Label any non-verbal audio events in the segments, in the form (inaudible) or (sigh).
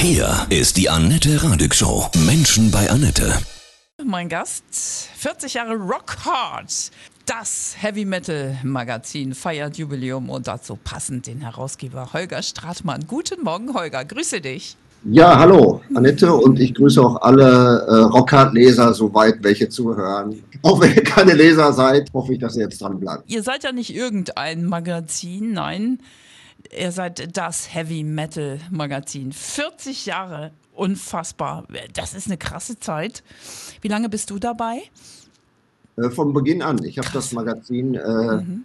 Hier ist die Annette Radig Show. Menschen bei Annette. Mein Gast, 40 Jahre Rock Hard. Das Heavy Metal Magazin feiert Jubiläum und dazu passend den Herausgeber Holger Stratmann. Guten Morgen, Holger. Grüße dich. Ja, hallo, Annette, und ich grüße auch alle äh, Rockhard-Leser, soweit welche zuhören. (laughs) Auch wenn ihr keine Leser seid, hoffe ich, dass ihr jetzt dran bleibt. Ihr seid ja nicht irgendein Magazin, nein. Ihr seid das Heavy Metal Magazin. 40 Jahre, unfassbar. Das ist eine krasse Zeit. Wie lange bist du dabei? Äh, von Beginn an. Ich habe das Magazin äh, mhm.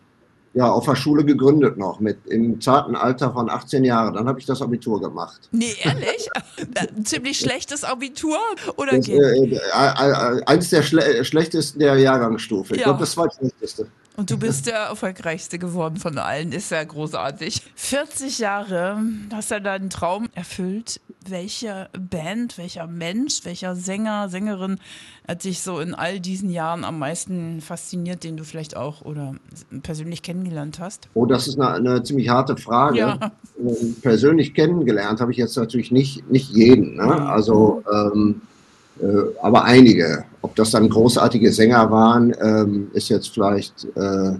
ja, auf der Schule gegründet noch, mit im zarten Alter von 18 Jahren. Dann habe ich das Abitur gemacht. Nee, ehrlich? Ein (laughs) ziemlich schlechtes Abitur? Oder das, äh, äh, äh, eins der Schle schlechtesten der Jahrgangsstufe. Ich ja. glaube, das war das schlechteste. Und du bist der erfolgreichste geworden von allen. Ist ja großartig. 40 Jahre hast du deinen Traum erfüllt. Welche Band, welcher Mensch, welcher Sänger, Sängerin hat dich so in all diesen Jahren am meisten fasziniert, den du vielleicht auch oder persönlich kennengelernt hast? Oh, das ist eine, eine ziemlich harte Frage. Ja. Ähm, persönlich kennengelernt habe ich jetzt natürlich nicht, nicht jeden. Ne? Also, ähm, äh, aber einige. Ob das dann großartige Sänger waren, ähm, ist jetzt vielleicht äh,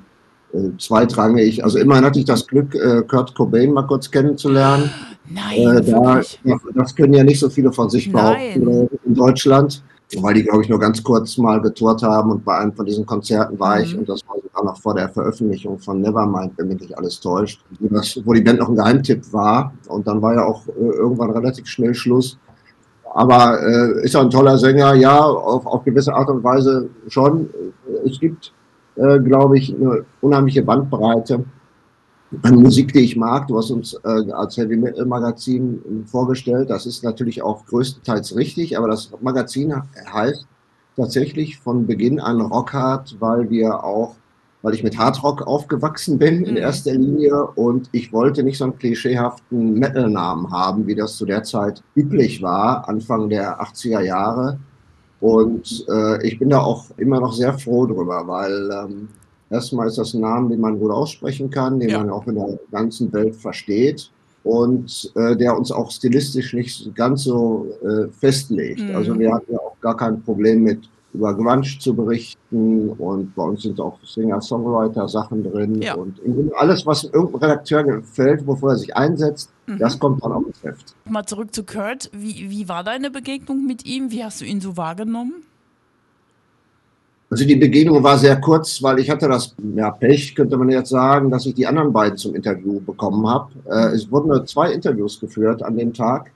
äh, zweitrangig. Also immerhin hatte ich das Glück, äh, Kurt Cobain mal kurz kennenzulernen. Nein, äh, da, das können ja nicht so viele von sich behaupten Nein. in Deutschland, weil die, glaube ich, nur ganz kurz mal getourt haben und bei einem von diesen Konzerten war mhm. ich und das war sogar noch vor der Veröffentlichung von Nevermind, wenn mich nicht alles täuscht, wo, das, wo die Band noch ein Geheimtipp war und dann war ja auch äh, irgendwann relativ schnell Schluss. Aber äh, ist er ein toller Sänger? Ja, auf, auf gewisse Art und Weise schon. Es gibt, äh, glaube ich, eine unheimliche Bandbreite an Musik, die ich mag. Du hast uns äh, als Heavy Metal Magazin vorgestellt. Das ist natürlich auch größtenteils richtig, aber das Magazin heißt tatsächlich von Beginn an Rockhard, weil wir auch weil ich mit Hardrock aufgewachsen bin in mhm. erster Linie und ich wollte nicht so einen klischeehaften Metal-Namen haben, wie das zu der Zeit üblich war, Anfang der 80er Jahre. Und äh, ich bin da auch immer noch sehr froh drüber, weil ähm, erstmal ist das ein Name, den man gut aussprechen kann, den ja. man auch in der ganzen Welt versteht und äh, der uns auch stilistisch nicht ganz so äh, festlegt. Mhm. Also wir hatten ja auch gar kein Problem mit über Grunge zu berichten und bei uns sind auch Singer-Songwriter-Sachen drin ja. und alles, was irgendeinem Redakteur gefällt, wofür er sich einsetzt, mhm. das kommt dann auf das Heft. Mal zurück zu Kurt. Wie, wie war deine Begegnung mit ihm? Wie hast du ihn so wahrgenommen? Also die Begegnung war sehr kurz, weil ich hatte das ja, Pech, könnte man jetzt sagen, dass ich die anderen beiden zum Interview bekommen habe. Äh, es wurden nur zwei Interviews geführt an dem Tag.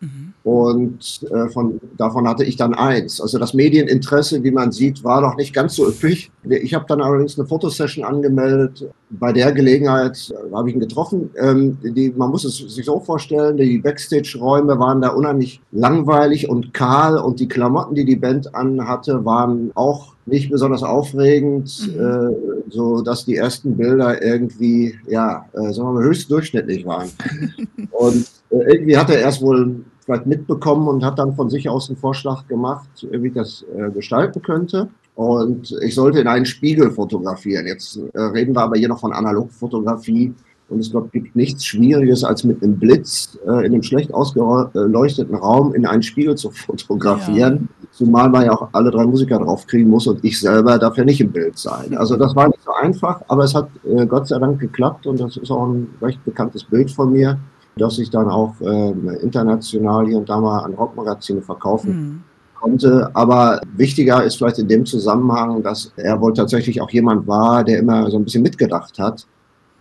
Mhm. Und äh, von, davon hatte ich dann eins. Also das Medieninteresse, wie man sieht, war noch nicht ganz so üppig. Ich habe dann allerdings eine Fotosession angemeldet. Bei der Gelegenheit äh, habe ich ihn getroffen. Ähm, die, man muss es sich so vorstellen, die Backstage-Räume waren da unheimlich langweilig und kahl und die Klamotten, die die Band anhatte, waren auch nicht besonders aufregend, mhm. äh, so dass die ersten Bilder irgendwie, ja, äh, sagen wir mal, höchst durchschnittlich waren. (laughs) und irgendwie hat er erst wohl vielleicht mitbekommen und hat dann von sich aus einen Vorschlag gemacht, wie ich das äh, gestalten könnte. Und ich sollte in einen Spiegel fotografieren. Jetzt äh, reden wir aber hier noch von Analogfotografie. Und es glaub, gibt nichts Schwieriges, als mit einem Blitz äh, in einem schlecht ausgeleuchteten Raum in einen Spiegel zu fotografieren. Ja. Zumal man ja auch alle drei Musiker draufkriegen muss und ich selber darf ja nicht im Bild sein. Also das war nicht so einfach, aber es hat äh, Gott sei Dank geklappt und das ist auch ein recht bekanntes Bild von mir, das ich dann auch äh, international hier und da mal an Rockmagazine verkaufen mhm. konnte. Aber wichtiger ist vielleicht in dem Zusammenhang, dass er wohl tatsächlich auch jemand war, der immer so ein bisschen mitgedacht hat.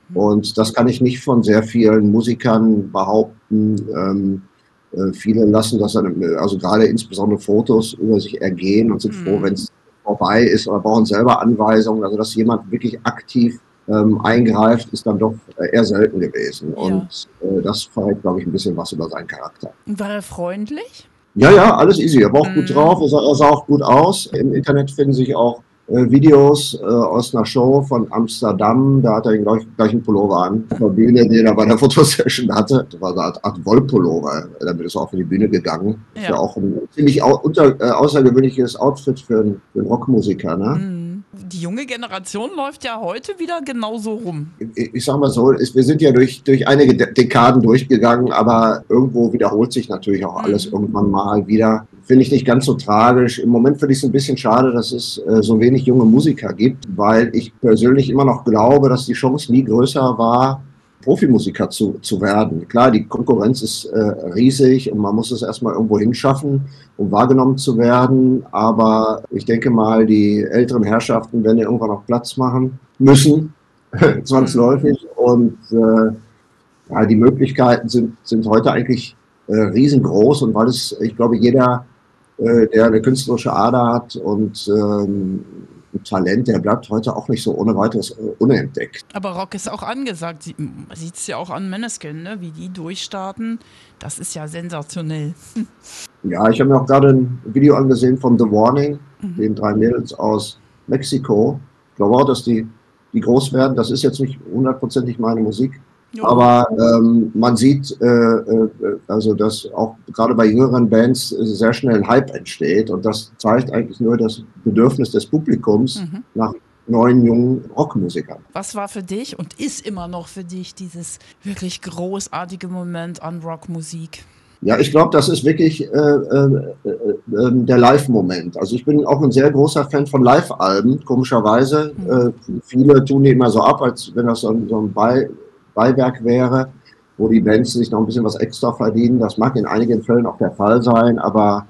Mhm. Und das kann ich nicht von sehr vielen Musikern behaupten. Ähm, äh, viele lassen das dann, also gerade insbesondere Fotos über sich ergehen und sind mhm. froh, wenn es vorbei ist oder brauchen selber Anweisungen. Also dass jemand wirklich aktiv ähm, eingreift, ist dann doch eher selten gewesen. Ja. Und äh, das verrät, glaube ich, ein bisschen was über seinen Charakter. War er freundlich? Ja, ja, alles easy. Er war auch mhm. gut drauf, er sah, er sah, auch gut aus. Im Internet finden sich auch äh, Videos äh, aus einer Show von Amsterdam. Da hat er den gleich, gleichen Pullover an, der Bühne, den er bei der (laughs) Fotosession hatte. Das war so eine Art Wollpullover. Damit ist er auch für die Bühne gegangen. Ja. Ist ja auch ein ziemlich au unter, äh, außergewöhnliches Outfit für, einen, für einen Rockmusiker. Ne? Mhm. Die junge Generation läuft ja heute wieder genauso rum. Ich, ich sag mal so, ist, wir sind ja durch, durch einige Dekaden durchgegangen, aber irgendwo wiederholt sich natürlich auch alles mhm. irgendwann mal wieder. Finde ich nicht ganz so tragisch. Im Moment finde ich es ein bisschen schade, dass es äh, so wenig junge Musiker gibt, weil ich persönlich immer noch glaube, dass die Chance nie größer war, Profimusiker zu, zu werden. Klar, die Konkurrenz ist äh, riesig und man muss es erstmal irgendwo hinschaffen, um wahrgenommen zu werden. Aber ich denke mal, die älteren Herrschaften werden ja irgendwann auch Platz machen müssen, (laughs) zwangsläufig. Und äh, ja, die Möglichkeiten sind, sind heute eigentlich äh, riesengroß und weil es, ich glaube, jeder, äh, der eine künstlerische Ader hat und ähm, Talent, der bleibt heute auch nicht so ohne weiteres äh, unentdeckt. Aber Rock ist auch angesagt. Man sieht es ja auch an Meneskin, ne? wie die durchstarten. Das ist ja sensationell. (laughs) Ja, ich habe mir auch gerade ein Video angesehen von The Warning, mhm. den drei Mädels aus Mexiko. Ich glaube auch, dass die, die groß werden. Das ist jetzt nicht hundertprozentig meine Musik. Aber ähm, man sieht, äh, äh, also dass auch gerade bei jüngeren Bands sehr schnell ein Hype entsteht und das zeigt eigentlich nur das Bedürfnis des Publikums mhm. nach neuen jungen Rockmusikern. Was war für dich und ist immer noch für dich dieses wirklich großartige Moment an Rockmusik? Ja, ich glaube, das ist wirklich äh, äh, äh, der Live-Moment. Also ich bin auch ein sehr großer Fan von Live-Alben, komischerweise. Mhm. Äh, viele tun die immer so ab, als wenn das so ein, so ein Bei Beiwerk wäre, wo die Bands sich noch ein bisschen was extra verdienen. Das mag in einigen Fällen auch der Fall sein, aber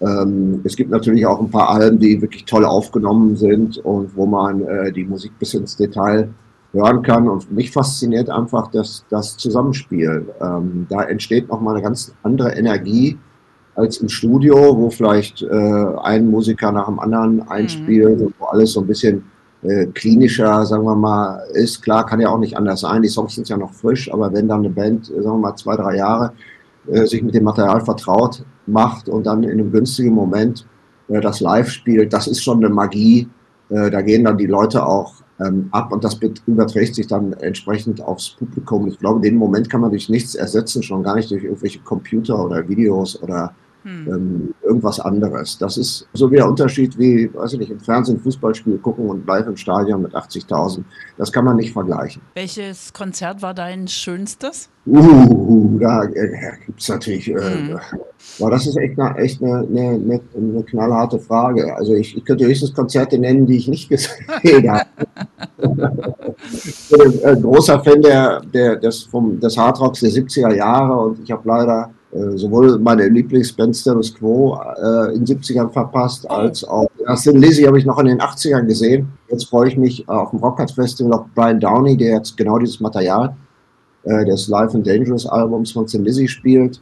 ähm, es gibt natürlich auch ein paar Alben, die wirklich toll aufgenommen sind und wo man äh, die Musik bis ins Detail hören kann. Und mich fasziniert einfach das, das Zusammenspiel. Ähm, da entsteht nochmal eine ganz andere Energie als im Studio, wo vielleicht äh, ein Musiker nach dem anderen einspielt mhm. und wo alles so ein bisschen äh, klinischer, sagen wir mal, ist. Klar, kann ja auch nicht anders sein. Die Songs sind ja noch frisch, aber wenn dann eine Band, äh, sagen wir mal, zwei, drei Jahre äh, sich mit dem Material vertraut macht und dann in einem günstigen Moment äh, das live spielt, das ist schon eine Magie. Äh, da gehen dann die Leute auch ähm, ab und das überträgt sich dann entsprechend aufs Publikum. Ich glaube, den Moment kann man durch nichts ersetzen, schon gar nicht durch irgendwelche Computer oder Videos oder hm. ähm, irgendwas anderes. Das ist so wie der Unterschied wie, weiß ich nicht, im Fernsehen Fußballspiel gucken und live im Stadion mit 80.000. Das kann man nicht vergleichen. Welches Konzert war dein schönstes? Uh, da äh, gibt es natürlich. Äh, hm. Aber das ist echt eine, echt eine, eine, eine knallharte Frage. Also ich, ich, könnte höchstens Konzerte nennen, die ich nicht (laughs) gesehen habe. ich bin ein großer Fan der, der, des, vom, des Hardrocks der 70er Jahre und ich habe leider sowohl meine Lieblingsband Status Quo äh, in den 70ern verpasst, als auch ja, Sin Lizzy habe ich noch in den 80ern gesehen. Jetzt freue ich mich auf dem Rockart Festival auf Brian Downey, der jetzt genau dieses Material äh, des Live and Dangerous Albums von Sin Lizzy spielt.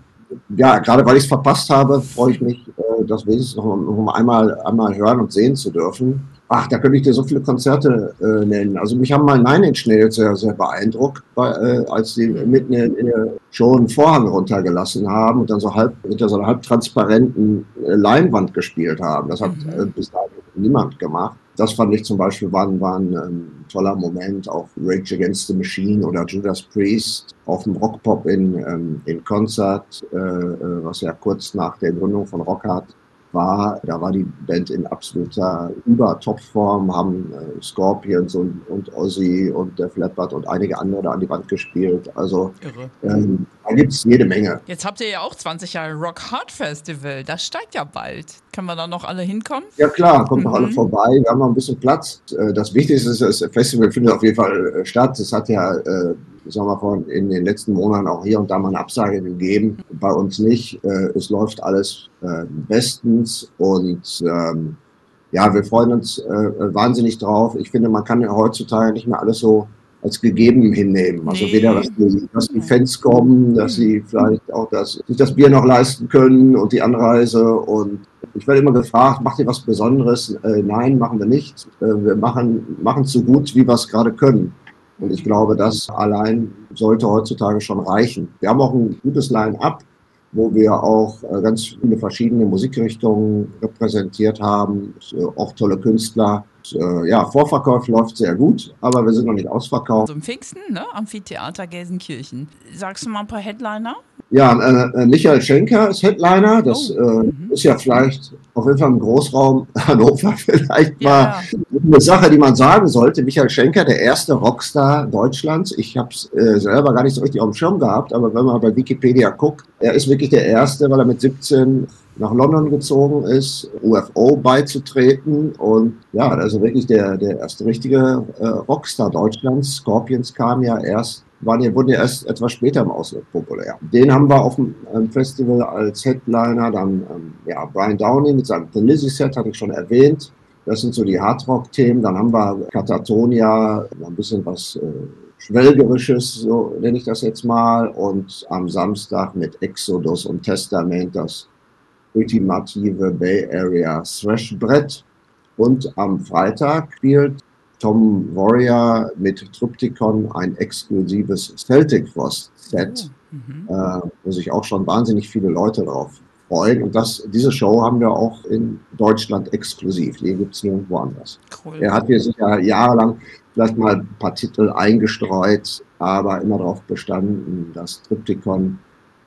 Ja, gerade weil ich es verpasst habe, freue ich mich, äh, das wenigstens noch, noch einmal, einmal hören und sehen zu dürfen. Ach, da könnte ich dir so viele Konzerte äh, nennen. Also mich haben mal Nine Inch Nails sehr, sehr beeindruckt, bei, äh, als die mitten in, der Show einen Vorhang runtergelassen haben und dann so halb hinter so einer halbtransparenten äh, Leinwand gespielt haben. Das hat mhm. äh, bis dahin niemand gemacht. Das fand ich zum Beispiel war, war ein ähm, toller Moment. Auch Rage Against the Machine oder Judas Priest auf dem Rockpop in, ähm, in Konzert, äh, äh, was ja kurz nach der Gründung von Rock hat war, da war die Band in absoluter Über-Topform, haben äh, Scorpions und, und Ozzy und der Flatbud und einige andere da an die Wand gespielt. Also ähm, da gibt es jede Menge. Jetzt habt ihr ja auch 20 Jahre Rock Hard Festival. Das steigt ja bald. Können wir da noch alle hinkommen? Ja klar, kommt mhm. noch alle vorbei. Wir haben noch ein bisschen Platz. Äh, das Wichtigste ist, das Festival findet auf jeden Fall äh, statt. Es hat ja äh, sagen wir mal, in den letzten Monaten auch hier und da mal eine Absage gegeben. Bei uns nicht. Äh, es läuft alles äh, bestens und ähm, ja, wir freuen uns äh, wahnsinnig drauf. Ich finde, man kann ja heutzutage nicht mehr alles so als gegeben hinnehmen. Also weder, dass die, dass die, Fans kommen, dass sie vielleicht auch das, sich das Bier noch leisten können und die Anreise. Und ich werde immer gefragt, macht ihr was Besonderes? Äh, nein, machen wir nicht. Äh, wir machen, machen so gut, wie wir es gerade können. Und ich glaube, das allein sollte heutzutage schon reichen. Wir haben auch ein gutes Line-up, wo wir auch äh, ganz viele verschiedene Musikrichtungen repräsentiert haben, auch tolle Künstler. Äh, ja, Vorverkauf läuft sehr gut, aber wir sind noch nicht ausverkauft. Also im Pfingsten, ne? Amphitheater Gelsenkirchen. Sagst du mal ein paar Headliner? Ja, äh, äh Michael Schenker ist Headliner. Das oh. äh, mhm. ist ja vielleicht auf jeden Fall im Großraum (laughs) Hannover vielleicht Ja, mal eine Sache, die man sagen sollte. Michael Schenker, der erste Rockstar Deutschlands. Ich habe es äh, selber gar nicht so richtig auf dem Schirm gehabt, aber wenn man bei Wikipedia guckt, er ist wirklich der erste, weil er mit 17 nach London gezogen ist, UFO beizutreten und ja, also wirklich der, der erste richtige äh, Rockstar Deutschlands. Scorpions kam ja erst waren ja, wurden ja erst etwas später im Ausland populär. Den haben wir auf dem ähm, Festival als Headliner, dann ähm, ja, Brian Downey mit seinem The Lizzy Set, hatte ich schon erwähnt. Das sind so die Hardrock-Themen. Dann haben wir Katatonia, ein bisschen was äh, Schwelgerisches, so nenne ich das jetzt mal. Und am Samstag mit Exodus und Testament das ultimative Bay Area Thrash-Brett. Und am Freitag spielt Tom Warrior mit Trypticon ein exklusives Celtic Frost Set, Mhm. äh, wo sich auch schon wahnsinnig viele Leute drauf freuen. Und das, diese Show haben wir auch in Deutschland exklusiv. Die gibt es nirgendwo anders. Cool. Er hat hier sicher jahrelang vielleicht mal ein paar Titel eingestreut, aber immer darauf bestanden, dass Trypticon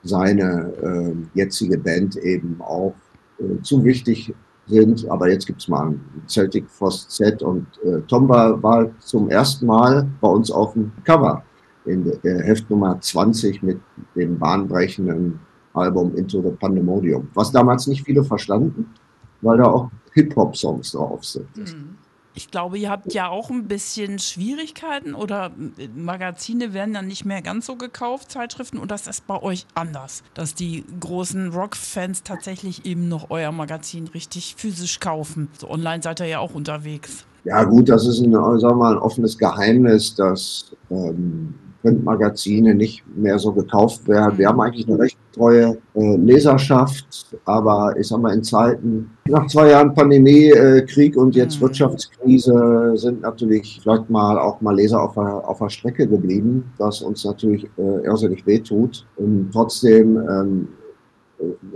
seine äh, jetzige Band eben auch äh, zu wichtig sind. Aber jetzt gibt's mal ein Celtic Frost Set und äh, Tom war, zum ersten Mal bei uns auf dem Cover in der Heft Nummer 20 mit dem bahnbrechenden Album Into the Pandemonium. Was damals nicht viele verstanden, weil da auch Hip-Hop-Songs drauf sind. Hm. Ich glaube, ihr habt ja auch ein bisschen Schwierigkeiten oder äh, Magazine werden dann nicht mehr ganz so gekauft, Zeitschriften, und das ist bei euch anders, dass die großen Rock-Fans tatsächlich eben noch euer Magazin richtig physisch kaufen. So online seid ihr ja auch unterwegs. Ja gut, das ist ein, sagen wir mal, ein offenes Geheimnis, dass ähm, Printmagazine nicht mehr so gekauft werden. Wir haben eigentlich eine recht treue äh, Leserschaft, aber ich sag mal, in Zeiten nach zwei Jahren Pandemie, äh, Krieg und jetzt Mhm. Wirtschaftskrise sind natürlich vielleicht mal auch mal Leser auf der, auf der Strecke geblieben, was uns natürlich äh, irrsinnig wehtut. Und trotzdem, ähm,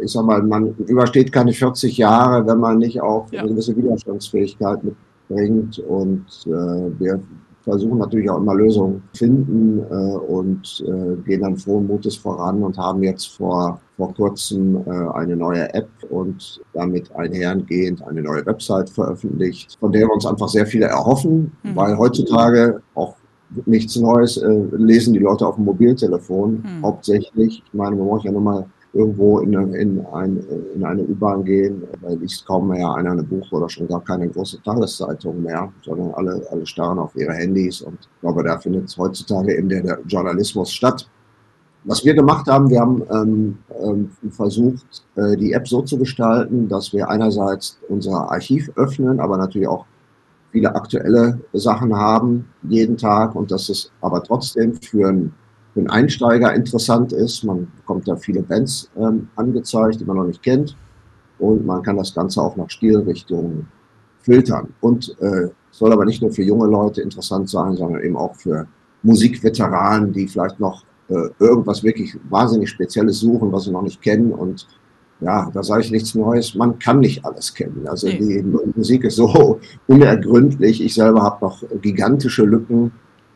ich sag mal, man übersteht keine 40 Jahre, wenn man nicht auch Ja. eine gewisse Widerstandsfähigkeit mitbringt. Und äh, wir versuchen natürlich auch immer Lösungen zu finden äh, und äh, gehen dann frohen Mutes voran und haben jetzt vor, vor kurzem äh, eine neue App und damit einhergehend eine neue Website veröffentlicht, von der wir uns einfach sehr viele erhoffen, Mhm. weil heutzutage auch nichts Neues äh, lesen die Leute auf dem Mobiltelefon Mhm. hauptsächlich. Ich meine, man muss ja nur mal irgendwo in, eine- in, ein, in eine U-Bahn gehen, da liest kaum mehr einer ein Buch oder schon gar keine große Tageszeitung mehr, sondern alle, alle starren auf ihre Handys und ich glaube, da findet heutzutage eben der, der Journalismus statt. Was wir gemacht haben, wir haben ähm, ähm, versucht, äh, die App so zu gestalten, dass wir einerseits unser Archiv öffnen, aber natürlich auch viele aktuelle Sachen haben jeden Tag und dass es aber trotzdem für einen, für einen Einsteiger interessant ist. Man bekommt da viele Bands ähm, angezeigt, die man noch nicht kennt und man kann das Ganze auch nach Stilrichtungen filtern. Und äh, soll aber nicht nur für junge Leute interessant sein, sondern eben auch für Musikveteranen, die vielleicht noch äh, irgendwas wirklich wahnsinnig Spezielles suchen, was sie noch nicht kennen und ja, da sage ich nichts Neues. Man kann nicht alles kennen. Also die Musik ist so (laughs) unergründlich. Ich selber habe noch gigantische Lücken,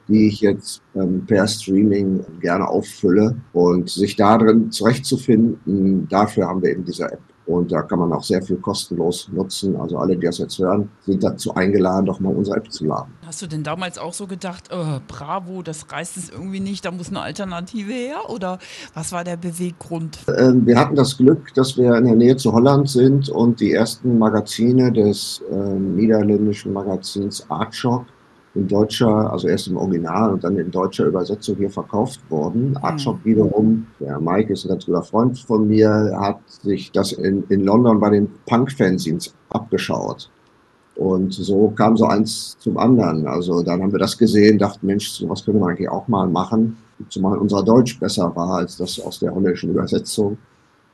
die ich jetzt ähm, per Streaming gerne auffülle. Und sich da drin zurechtzufinden, dafür haben wir eben diese App. Und da kann man auch sehr viel kostenlos nutzen. Also alle, die das jetzt hören, sind dazu eingeladen, doch mal unsere App zu laden. Hast du denn damals auch so gedacht, äh, bravo, das reißt es irgendwie nicht, da muss eine Alternative her? Oder was war der Beweggrund? Ähm, wir hatten das Glück, dass wir in der Nähe zu Holland sind und die ersten Magazine des ähm, niederländischen Magazins Artshock in deutscher, also erst im Original und dann in deutscher Übersetzung hier verkauft wurden. Artshock wiederum, der Mike ist ein ganz guter Freund von mir, hat sich das in, in London bei den Punk-Fanzines abgeschaut. Und so kam so eins zum anderen. Also dann haben wir das gesehen, dachten, Mensch, sowas könnte man eigentlich auch mal machen. Zumal unser Deutsch besser war als das aus der holländischen Übersetzung.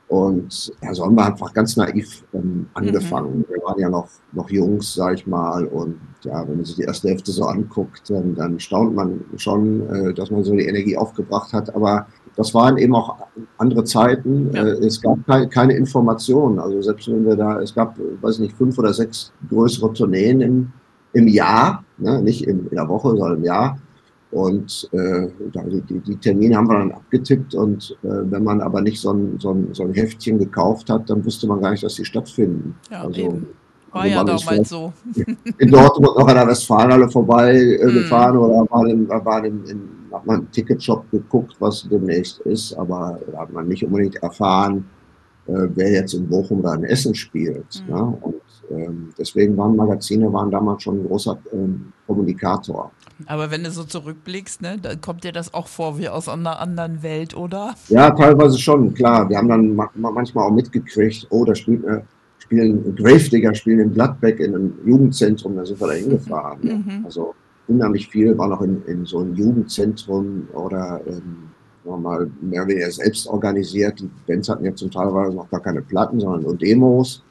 Und ja, so haben wir einfach ganz naiv ähm, angefangen. Wir waren ja noch, noch Jungs, sag ich mal. Und ja, wenn man sich die erste Hälfte so anguckt, dann, dann staunt man schon, äh, dass man so die Energie aufgebracht hat. Aber das waren eben auch andere Zeiten. Ja. Äh, es gab keine, keine Informationen. Also selbst wenn wir da, es gab, weiß nicht, fünf oder sechs größere Tourneen im, im Jahr, ne? nicht im, in der Woche, sondern im Jahr. Und äh, die, die, Termine haben wir dann abgetippt und äh, wenn man aber nicht so ein, so, ein, so ein Heftchen gekauft hat, dann wusste man gar nicht, dass sie stattfinden. Ja, also, eben. War also ja damals so. (laughs) In Dortmund noch an der Westfalenhalle vorbei äh, mm. gefahren oder war, in, war in, in, hat man einen Ticketshop geguckt, was demnächst ist, aber da hat man nicht unbedingt erfahren, äh, wer jetzt in Bochum oder in Essen spielt. Mm. Ne? Und ähm, deswegen waren Magazine waren damals schon ein großer ähm, Kommunikator. Aber wenn du so zurückblickst, ne, dann kommt dir das auch vor wie aus einer anderen Welt, oder? Ja, teilweise schon, klar. Wir haben dann manchmal auch mitgekriegt, oh, da spielt, äh, spielen Gravedigger spielen in Gladbeck in einem Jugendzentrum, da sind wir da hingefahren. Mhm. Ja. Also unheimlich viel war noch in, in so einem Jugendzentrum oder ähm, mal mehr oder weniger selbst organisiert. Die Bands hatten ja zum Teil noch gar keine Platten, sondern nur Demos,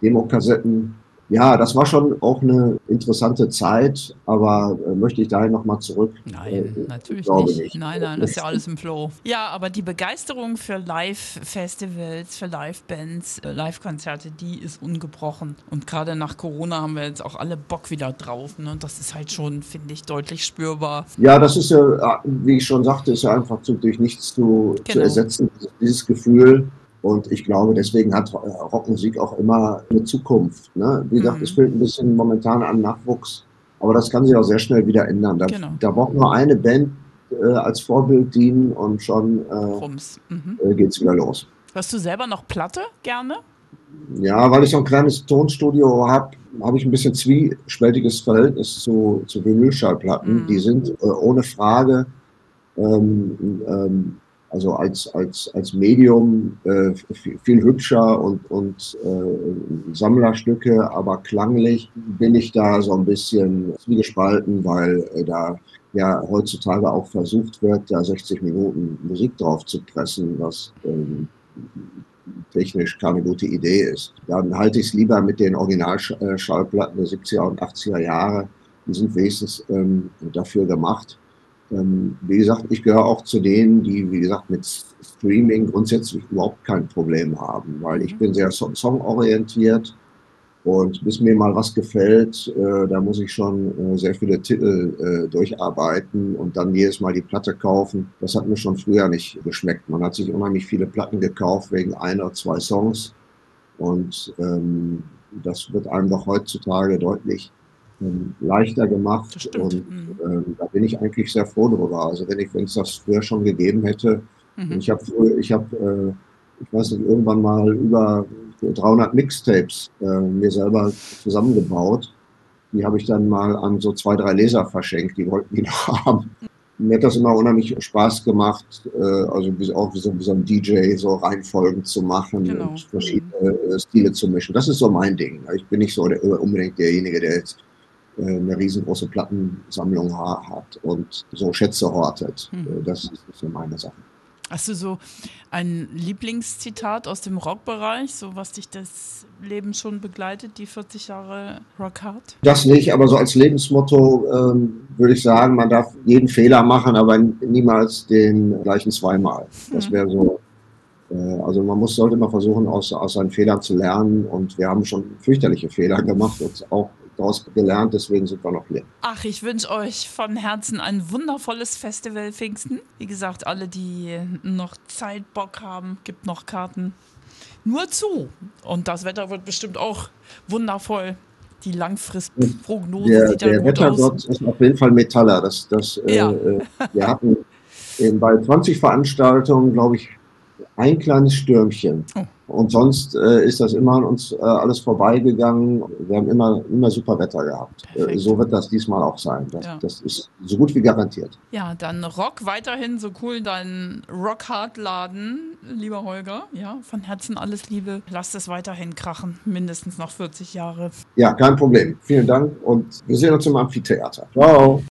Demokassetten ja, das war schon auch eine interessante Zeit, aber äh, möchte ich dahin nochmal zurück? Nein, äh, natürlich nicht. nicht. Nein, nein, das ist ja alles im Flow. Ja, aber die Begeisterung für Live-Festivals, für Live-Bands, äh, Live-Konzerte, die ist ungebrochen. Und gerade nach Corona haben wir jetzt auch alle Bock wieder drauf. Ne? Und das ist halt schon, finde ich, deutlich spürbar. Ja, das ist ja, wie ich schon sagte, ist ja einfach zu, durch nichts zu, genau. zu ersetzen, dieses Gefühl. Und ich glaube, deswegen hat Rockmusik auch immer eine Zukunft. Ne? Wie gesagt, mhm. es fehlt ein bisschen momentan an Nachwuchs, aber das kann sich auch sehr schnell wieder ändern. Da, genau. da braucht nur eine Band äh, als Vorbild dienen und schon äh, mhm. äh, geht's wieder los. Hörst du selber noch Platte gerne? Ja, weil ich so ein kleines Tonstudio habe, habe ich ein bisschen zwiespältiges Verhältnis zu, zu Vinylschallplatten. Mhm. Die sind äh, ohne Frage ähm, ähm, also als, als, als Medium äh, viel hübscher und, und äh, Sammlerstücke, aber klanglich bin ich da so ein bisschen zwiegespalten, weil äh, da ja heutzutage auch versucht wird, da 60 Minuten Musik drauf zu pressen, was ähm, technisch keine gute Idee ist. Dann halte ich es lieber mit den Originalschallplatten der 70er und 80er Jahre. Die sind wenigstens ähm, dafür gemacht. Ähm, wie gesagt, ich gehöre auch zu denen, die, wie gesagt, mit Streaming grundsätzlich überhaupt kein Problem haben, weil ich mhm. bin sehr songorientiert und bis mir mal was gefällt, äh, da muss ich schon äh, sehr viele Titel äh, durcharbeiten und dann jedes Mal die Platte kaufen. Das hat mir schon früher nicht geschmeckt. Man hat sich unheimlich viele Platten gekauft wegen ein oder zwei Songs und ähm, das wird einem doch heutzutage deutlich leichter gemacht. Und mhm. ähm, da bin ich eigentlich sehr froh drüber. Also wenn ich, wenn es das früher schon gegeben hätte, mhm. ich habe, ich habe, äh, ich weiß nicht, irgendwann mal über 300 Mixtapes äh, mir selber zusammengebaut. Die habe ich dann mal an so zwei, drei Leser verschenkt, die wollten die (laughs) noch haben. Mir hat das immer unheimlich Spaß gemacht, äh, also wie, auch wie so, wie so ein DJ so Reihenfolgen zu machen genau. und verschiedene äh, Stile zu mischen. Das ist so mein Ding. Ich bin nicht so der, unbedingt derjenige, der jetzt äh, eine riesengroße Plattensammlung hat und so Schätze hortet. Mhm. Das ist so meine Sache. Hast du so ein Lieblingszitat aus dem Rockbereich, so was dich das Leben schon begleitet, die 40 Jahre Rockhard? Das nicht, aber so als Lebensmotto ähm, würde ich sagen, man darf jeden Fehler machen, aber niemals den gleichen zweimal. Das hm. wäre so. Äh, also man muss, sollte immer versuchen, aus, aus seinen Fehlern zu lernen und wir haben schon fürchterliche Fehler gemacht und auch daraus gelernt, deswegen sind wir noch hier. Ach, ich wünsche euch von Herzen ein wundervolles Festival Pfingsten. Wie gesagt, alle, die noch Zeit, Bock haben, gibt noch Karten. Nur zu. Und das Wetter wird bestimmt auch wundervoll. Die Langfristprognose der, sieht ja der gut Wettergott aus. ist auf jeden Fall Metaller. Das, das, äh, ja. äh, wir hatten bei 20 Veranstaltungen, glaube ich, ein kleines Stürmchen. Oh. Und sonst äh, ist das immer an uns äh, alles vorbeigegangen. Wir haben immer, immer super Wetter gehabt. Äh, so wird das diesmal auch sein. Das, ja. das, ist so gut wie garantiert. Ja, dann Rock weiterhin so cool dein Rockhard-Laden, lieber Holger. Ja, von Herzen alles Liebe. Lass es weiterhin krachen. Mindestens noch 40 Jahre. Ja, kein Problem. Vielen Dank und wir sehen uns im Amphitheater. Ciao.